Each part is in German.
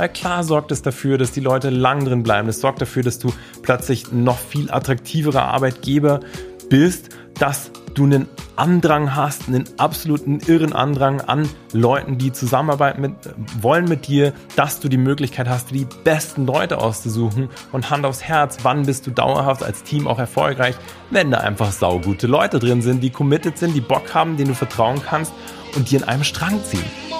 Weil klar sorgt es dafür, dass die Leute lang drin bleiben. Es sorgt dafür, dass du plötzlich noch viel attraktiverer Arbeitgeber bist, dass du einen Andrang hast, einen absoluten irren Andrang an Leuten, die zusammenarbeiten mit, wollen mit dir, dass du die Möglichkeit hast, die besten Leute auszusuchen und Hand aufs Herz, wann bist du dauerhaft als Team auch erfolgreich, wenn da einfach saugute Leute drin sind, die committed sind, die Bock haben, denen du vertrauen kannst und die in einem Strang ziehen.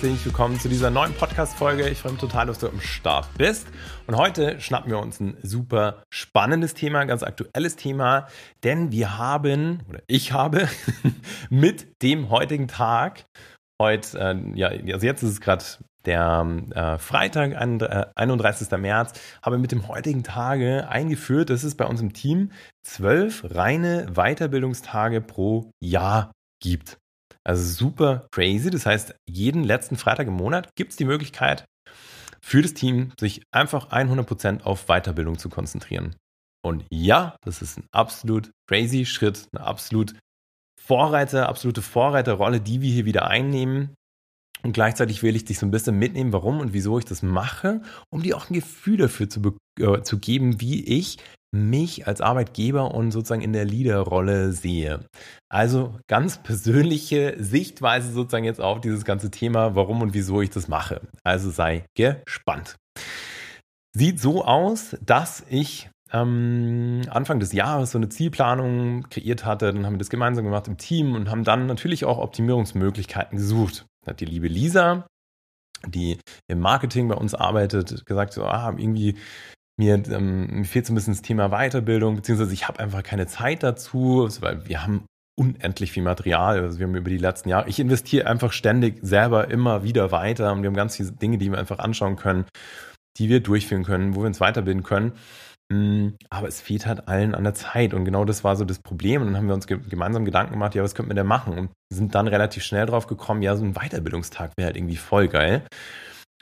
Herzlich willkommen zu dieser neuen Podcast-Folge. Ich freue mich total, dass du am Start bist. Und heute schnappen wir uns ein super spannendes Thema, ein ganz aktuelles Thema, denn wir haben, oder ich habe, mit dem heutigen Tag, heute, äh, ja, also jetzt ist es gerade der äh, Freitag, 31. Äh, März, habe mit dem heutigen Tage eingeführt, dass es bei uns im Team zwölf reine Weiterbildungstage pro Jahr gibt. Also super crazy. Das heißt, jeden letzten Freitag im Monat gibt es die Möglichkeit für das Team, sich einfach 100% auf Weiterbildung zu konzentrieren. Und ja, das ist ein absolut crazy Schritt, eine absolut Vorreiter, absolute Vorreiterrolle, die wir hier wieder einnehmen. Und gleichzeitig will ich dich so ein bisschen mitnehmen, warum und wieso ich das mache, um dir auch ein Gefühl dafür zu, äh, zu geben, wie ich mich als Arbeitgeber und sozusagen in der Leaderrolle sehe. Also ganz persönliche Sichtweise sozusagen jetzt auf dieses ganze Thema, warum und wieso ich das mache. Also sei gespannt. Sieht so aus, dass ich ähm, Anfang des Jahres so eine Zielplanung kreiert hatte. Dann haben wir das gemeinsam gemacht im Team und haben dann natürlich auch Optimierungsmöglichkeiten gesucht. Da hat die liebe Lisa, die im Marketing bei uns arbeitet, gesagt, so, ah, irgendwie mir, ähm, mir fehlt so ein bisschen das Thema Weiterbildung, beziehungsweise ich habe einfach keine Zeit dazu, weil wir haben unendlich viel Material. Also wir haben über die letzten Jahre, ich investiere einfach ständig selber immer wieder weiter und wir haben ganz viele Dinge, die wir einfach anschauen können, die wir durchführen können, wo wir uns weiterbilden können. Mm, aber es fehlt halt allen an der Zeit. Und genau das war so das Problem. Und dann haben wir uns ge gemeinsam Gedanken gemacht, ja, was könnten wir denn machen? Und sind dann relativ schnell drauf gekommen, ja, so ein Weiterbildungstag wäre halt irgendwie voll geil.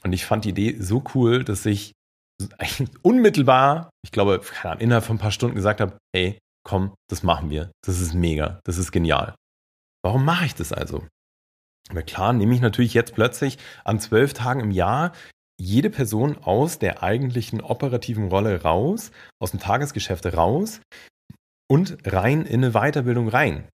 Und ich fand die Idee so cool, dass ich unmittelbar, ich glaube, keine Ahnung, innerhalb von ein paar Stunden gesagt habe, hey, komm, das machen wir. Das ist mega. Das ist genial. Warum mache ich das also? Na klar, nehme ich natürlich jetzt plötzlich an zwölf Tagen im Jahr jede Person aus der eigentlichen operativen Rolle raus, aus dem Tagesgeschäft raus und rein in eine Weiterbildung rein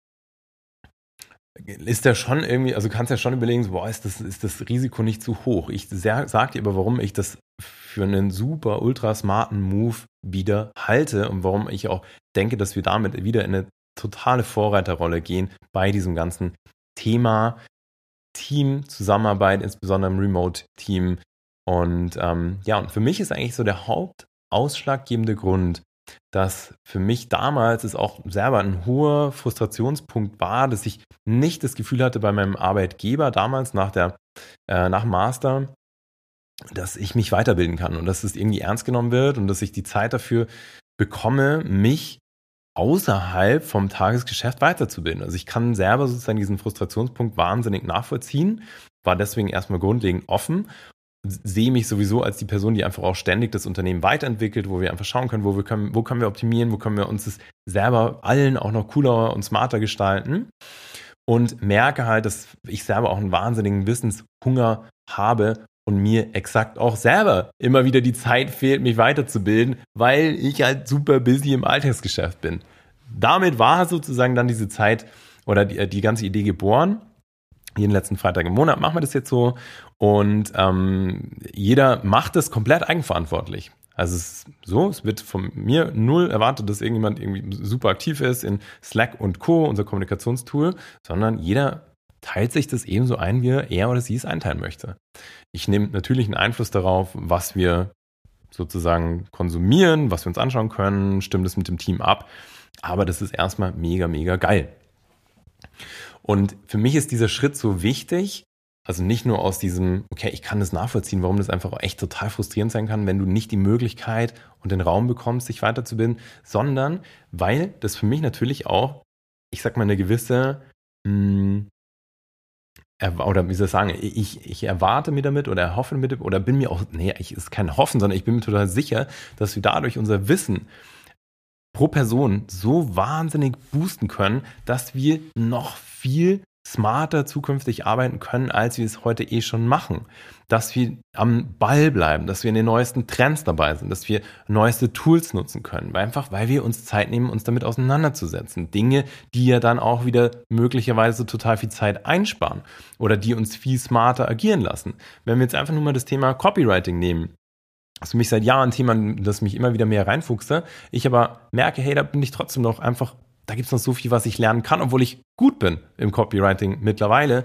ist ja schon irgendwie, also kannst ja schon überlegen, so, boah, ist das, ist das Risiko nicht zu hoch. Ich sag dir aber, warum ich das für einen super, ultra smarten Move wieder halte und warum ich auch denke, dass wir damit wieder in eine totale Vorreiterrolle gehen bei diesem ganzen Thema Team, Zusammenarbeit, insbesondere im Remote-Team. Und ähm, ja, und für mich ist eigentlich so der hauptausschlaggebende Grund, dass für mich damals es auch selber ein hoher Frustrationspunkt war, dass ich nicht das Gefühl hatte bei meinem Arbeitgeber damals nach der äh, nach Master, dass ich mich weiterbilden kann und dass es irgendwie ernst genommen wird und dass ich die Zeit dafür bekomme, mich außerhalb vom Tagesgeschäft weiterzubilden. Also ich kann selber sozusagen diesen Frustrationspunkt wahnsinnig nachvollziehen, war deswegen erstmal grundlegend offen sehe mich sowieso als die Person, die einfach auch ständig das Unternehmen weiterentwickelt, wo wir einfach schauen können, wo wir können, wo können wir optimieren, wo können wir uns das selber allen auch noch cooler und smarter gestalten. Und merke halt, dass ich selber auch einen wahnsinnigen Wissenshunger habe und mir exakt auch selber immer wieder die Zeit fehlt, mich weiterzubilden, weil ich halt super busy im Alltagsgeschäft bin. Damit war sozusagen dann diese Zeit oder die, die ganze Idee geboren jeden letzten Freitag im Monat machen wir das jetzt so. Und ähm, jeder macht es komplett eigenverantwortlich. Also es ist so, es wird von mir null erwartet, dass irgendjemand irgendwie super aktiv ist in Slack und Co., unser Kommunikationstool, sondern jeder teilt sich das ebenso ein, wie er oder sie es einteilen möchte. Ich nehme natürlich einen Einfluss darauf, was wir sozusagen konsumieren, was wir uns anschauen können, stimmt es mit dem Team ab. Aber das ist erstmal mega, mega geil. Und für mich ist dieser Schritt so wichtig, also nicht nur aus diesem, okay, ich kann das nachvollziehen, warum das einfach echt total frustrierend sein kann, wenn du nicht die Möglichkeit und den Raum bekommst, sich weiterzubilden, sondern weil das für mich natürlich auch, ich sag mal, eine gewisse, mh, hm, oder wie soll ich sagen, ich, ich erwarte mir damit oder erhoffe mit oder bin mir auch, nee, ich ist kein Hoffen, sondern ich bin mir total sicher, dass wir dadurch unser Wissen pro Person so wahnsinnig boosten können, dass wir noch viel smarter zukünftig arbeiten können, als wir es heute eh schon machen. Dass wir am Ball bleiben, dass wir in den neuesten Trends dabei sind, dass wir neueste Tools nutzen können. Einfach, weil wir uns Zeit nehmen, uns damit auseinanderzusetzen. Dinge, die ja dann auch wieder möglicherweise total viel Zeit einsparen oder die uns viel smarter agieren lassen. Wenn wir jetzt einfach nur mal das Thema Copywriting nehmen, ist für mich seit Jahren ein Thema, das mich immer wieder mehr reinfuchse. Ich aber merke, hey, da bin ich trotzdem noch einfach da gibt es noch so viel, was ich lernen kann, obwohl ich gut bin im Copywriting mittlerweile.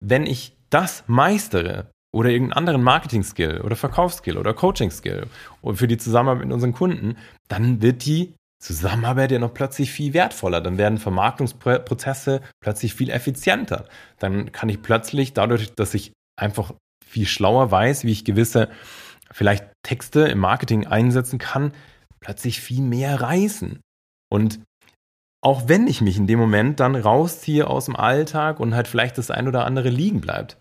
Wenn ich das meistere oder irgendeinen anderen Marketing-Skill oder Verkaufsskill oder Coaching-Skill für die Zusammenarbeit mit unseren Kunden, dann wird die Zusammenarbeit ja noch plötzlich viel wertvoller. Dann werden Vermarktungsprozesse plötzlich viel effizienter. Dann kann ich plötzlich dadurch, dass ich einfach viel schlauer weiß, wie ich gewisse vielleicht Texte im Marketing einsetzen kann, plötzlich viel mehr reißen. Und auch wenn ich mich in dem Moment dann rausziehe aus dem Alltag und halt vielleicht das ein oder andere liegen bleibt.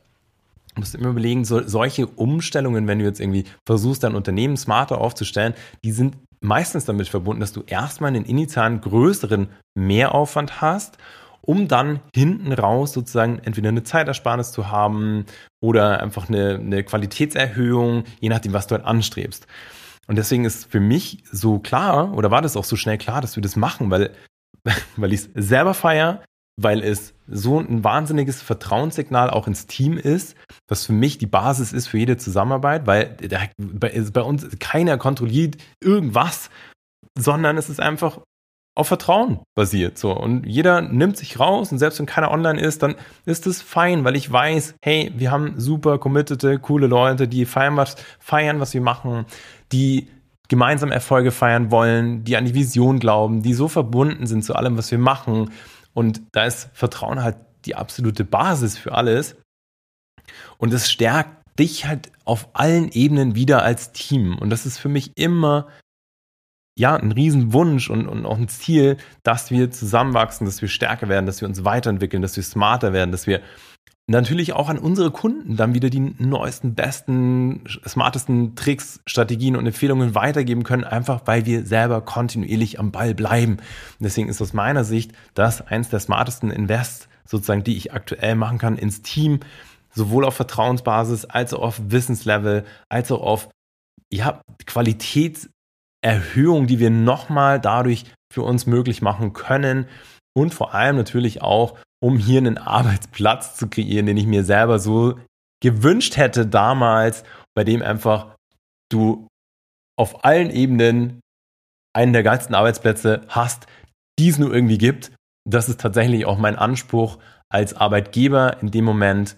Du musst immer überlegen, so, solche Umstellungen, wenn du jetzt irgendwie versuchst, dein Unternehmen smarter aufzustellen, die sind meistens damit verbunden, dass du erstmal einen initialen größeren Mehraufwand hast, um dann hinten raus sozusagen entweder eine Zeitersparnis zu haben oder einfach eine, eine Qualitätserhöhung, je nachdem, was du halt anstrebst. Und deswegen ist für mich so klar, oder war das auch so schnell klar, dass wir das machen, weil weil ich es selber feiere, weil es so ein wahnsinniges Vertrauenssignal auch ins Team ist, was für mich die Basis ist für jede Zusammenarbeit, weil bei uns keiner kontrolliert irgendwas, sondern es ist einfach auf Vertrauen basiert. So. Und jeder nimmt sich raus und selbst wenn keiner online ist, dann ist es fein, weil ich weiß, hey, wir haben super committete, coole Leute, die feiern was, feiern, was wir machen, die gemeinsam Erfolge feiern wollen, die an die Vision glauben, die so verbunden sind zu allem, was wir machen. Und da ist Vertrauen halt die absolute Basis für alles. Und es stärkt dich halt auf allen Ebenen wieder als Team. Und das ist für mich immer ja, ein Riesenwunsch und, und auch ein Ziel, dass wir zusammenwachsen, dass wir stärker werden, dass wir uns weiterentwickeln, dass wir smarter werden, dass wir natürlich auch an unsere Kunden dann wieder die neuesten, besten, smartesten Tricks, Strategien und Empfehlungen weitergeben können, einfach weil wir selber kontinuierlich am Ball bleiben. Und deswegen ist aus meiner Sicht das eins der smartesten Invests, sozusagen, die ich aktuell machen kann ins Team, sowohl auf Vertrauensbasis als auch auf Wissenslevel, als auch auf ja, Qualitätserhöhung, die wir nochmal dadurch für uns möglich machen können und vor allem natürlich auch um hier einen Arbeitsplatz zu kreieren, den ich mir selber so gewünscht hätte damals, bei dem einfach du auf allen Ebenen einen der geilsten Arbeitsplätze hast, die es nur irgendwie gibt. Das ist tatsächlich auch mein Anspruch als Arbeitgeber in dem Moment,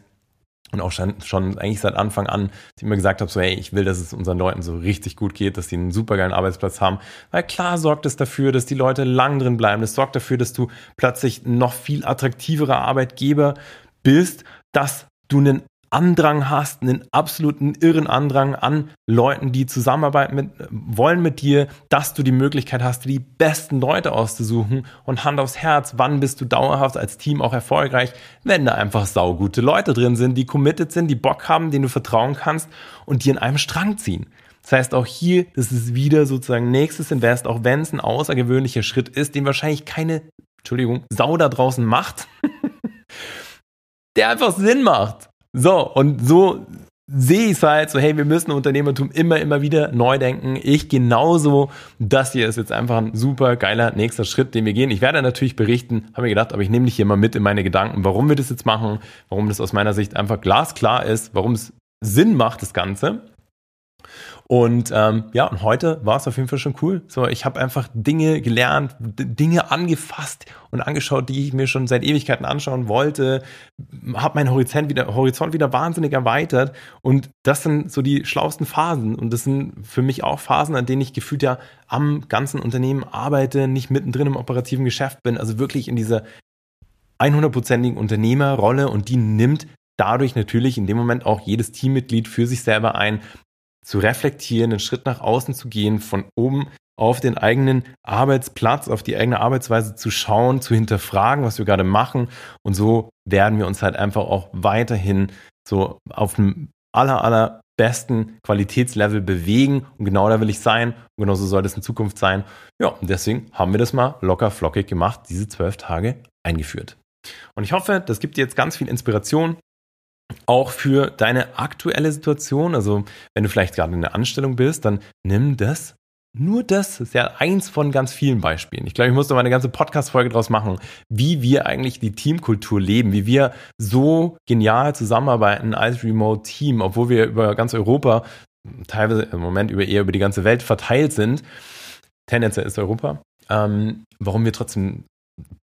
und auch schon, schon eigentlich seit Anfang an, immer gesagt habe, so hey, ich will, dass es unseren Leuten so richtig gut geht, dass sie einen supergeilen Arbeitsplatz haben. Weil klar sorgt es dafür, dass die Leute lang drin bleiben. Es sorgt dafür, dass du plötzlich noch viel attraktiverer Arbeitgeber bist, dass du einen Andrang hast, einen absoluten irren Andrang an Leuten, die zusammenarbeiten mit, wollen mit dir, dass du die Möglichkeit hast, die besten Leute auszusuchen und Hand aufs Herz, wann bist du dauerhaft als Team auch erfolgreich, wenn da einfach saugute Leute drin sind, die committed sind, die Bock haben, denen du vertrauen kannst und die in einem Strang ziehen. Das heißt, auch hier, das ist wieder sozusagen nächstes Invest, auch wenn es ein außergewöhnlicher Schritt ist, den wahrscheinlich keine, Entschuldigung, Sau da draußen macht, der einfach Sinn macht. So, und so sehe ich es halt so, hey, wir müssen Unternehmertum immer, immer wieder neu denken. Ich genauso. Das hier ist jetzt einfach ein super geiler nächster Schritt, den wir gehen. Ich werde natürlich berichten, habe mir gedacht, aber ich nehme dich hier mal mit in meine Gedanken, warum wir das jetzt machen, warum das aus meiner Sicht einfach glasklar ist, warum es Sinn macht, das Ganze. Und ähm, ja, und heute war es auf jeden Fall schon cool. So, ich habe einfach Dinge gelernt, Dinge angefasst und angeschaut, die ich mir schon seit Ewigkeiten anschauen wollte, habe meinen Horizont wieder, Horizont wieder wahnsinnig erweitert. Und das sind so die schlauesten Phasen. Und das sind für mich auch Phasen, an denen ich gefühlt ja am ganzen Unternehmen arbeite, nicht mittendrin im operativen Geschäft bin, also wirklich in dieser 100%igen Unternehmerrolle und die nimmt dadurch natürlich in dem Moment auch jedes Teammitglied für sich selber ein, zu reflektieren, einen Schritt nach außen zu gehen, von oben auf den eigenen Arbeitsplatz, auf die eigene Arbeitsweise zu schauen, zu hinterfragen, was wir gerade machen. Und so werden wir uns halt einfach auch weiterhin so auf dem aller, aller besten Qualitätslevel bewegen. Und genau da will ich sein. Und genauso soll das in Zukunft sein. Ja, und deswegen haben wir das mal locker flockig gemacht, diese zwölf Tage eingeführt. Und ich hoffe, das gibt dir jetzt ganz viel Inspiration, auch für deine aktuelle Situation. Also wenn du vielleicht gerade in der Anstellung bist, dann nimm das nur das ist ja eins von ganz vielen Beispielen. Ich glaube, ich muss da mal eine ganze Podcast-Folge draus machen, wie wir eigentlich die Teamkultur leben, wie wir so genial zusammenarbeiten als Remote-Team, obwohl wir über ganz Europa, teilweise im Moment über eher über die ganze Welt verteilt sind. Tendenziell ist Europa. Ähm, warum wir trotzdem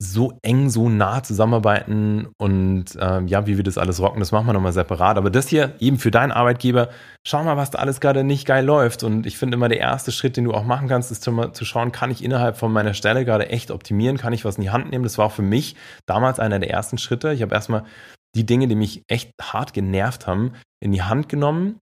so eng, so nah zusammenarbeiten und ähm, ja, wie wir das alles rocken, das machen wir nochmal separat. Aber das hier eben für deinen Arbeitgeber, schau mal, was da alles gerade nicht geil läuft. Und ich finde immer, der erste Schritt, den du auch machen kannst, ist zu, zu schauen, kann ich innerhalb von meiner Stelle gerade echt optimieren, kann ich was in die Hand nehmen. Das war auch für mich damals einer der ersten Schritte. Ich habe erstmal die Dinge, die mich echt hart genervt haben, in die Hand genommen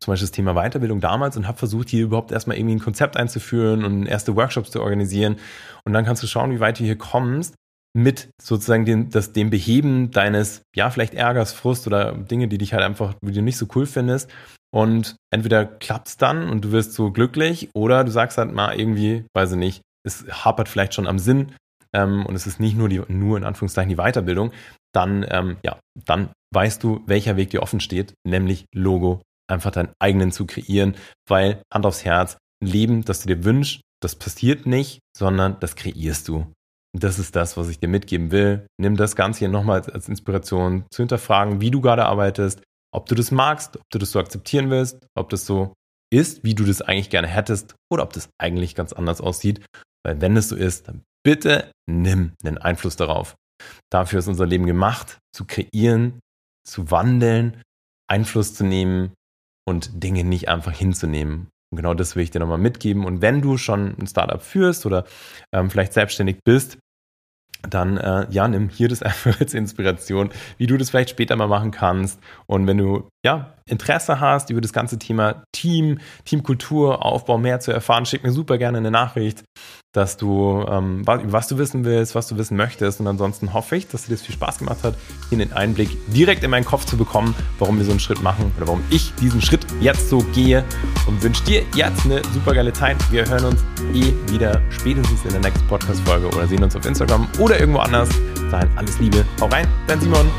zum Beispiel das Thema Weiterbildung damals und habe versucht, hier überhaupt erstmal irgendwie ein Konzept einzuführen und erste Workshops zu organisieren. Und dann kannst du schauen, wie weit du hier kommst mit sozusagen dem, das, dem Beheben deines, ja, vielleicht Ärgers, Frust oder Dinge, die dich halt einfach, wie du nicht so cool findest. Und entweder klappt's dann und du wirst so glücklich oder du sagst halt mal irgendwie, weiß ich nicht, es hapert vielleicht schon am Sinn ähm, und es ist nicht nur die, nur in Anführungszeichen die Weiterbildung, dann, ähm, ja, dann weißt du, welcher Weg dir offen steht, nämlich Logo einfach deinen eigenen zu kreieren, weil Hand aufs Herz, ein Leben, das du dir wünschst, das passiert nicht, sondern das kreierst du. Und das ist das, was ich dir mitgeben will. Nimm das Ganze hier nochmal als Inspiration zu hinterfragen, wie du gerade arbeitest, ob du das magst, ob du das so akzeptieren willst, ob das so ist, wie du das eigentlich gerne hättest oder ob das eigentlich ganz anders aussieht. Weil wenn es so ist, dann bitte nimm einen Einfluss darauf. Dafür ist unser Leben gemacht, zu kreieren, zu wandeln, Einfluss zu nehmen und Dinge nicht einfach hinzunehmen. Und genau das will ich dir nochmal mitgeben. Und wenn du schon ein Startup führst oder ähm, vielleicht selbstständig bist, dann äh, ja, nimm hier das einfach als Inspiration, wie du das vielleicht später mal machen kannst. Und wenn du ja Interesse hast, über das ganze Thema Team, Teamkultur, Aufbau mehr zu erfahren, schick mir super gerne eine Nachricht dass du, ähm, was, du wissen willst, was du wissen möchtest. Und ansonsten hoffe ich, dass dir das viel Spaß gemacht hat, hier den Einblick direkt in meinen Kopf zu bekommen, warum wir so einen Schritt machen oder warum ich diesen Schritt jetzt so gehe. Und wünsche dir jetzt eine super geile Zeit. Wir hören uns eh wieder spätestens in der nächsten Podcast-Folge oder sehen uns auf Instagram oder irgendwo anders. Dahin alles Liebe. Hau rein, dein Simon.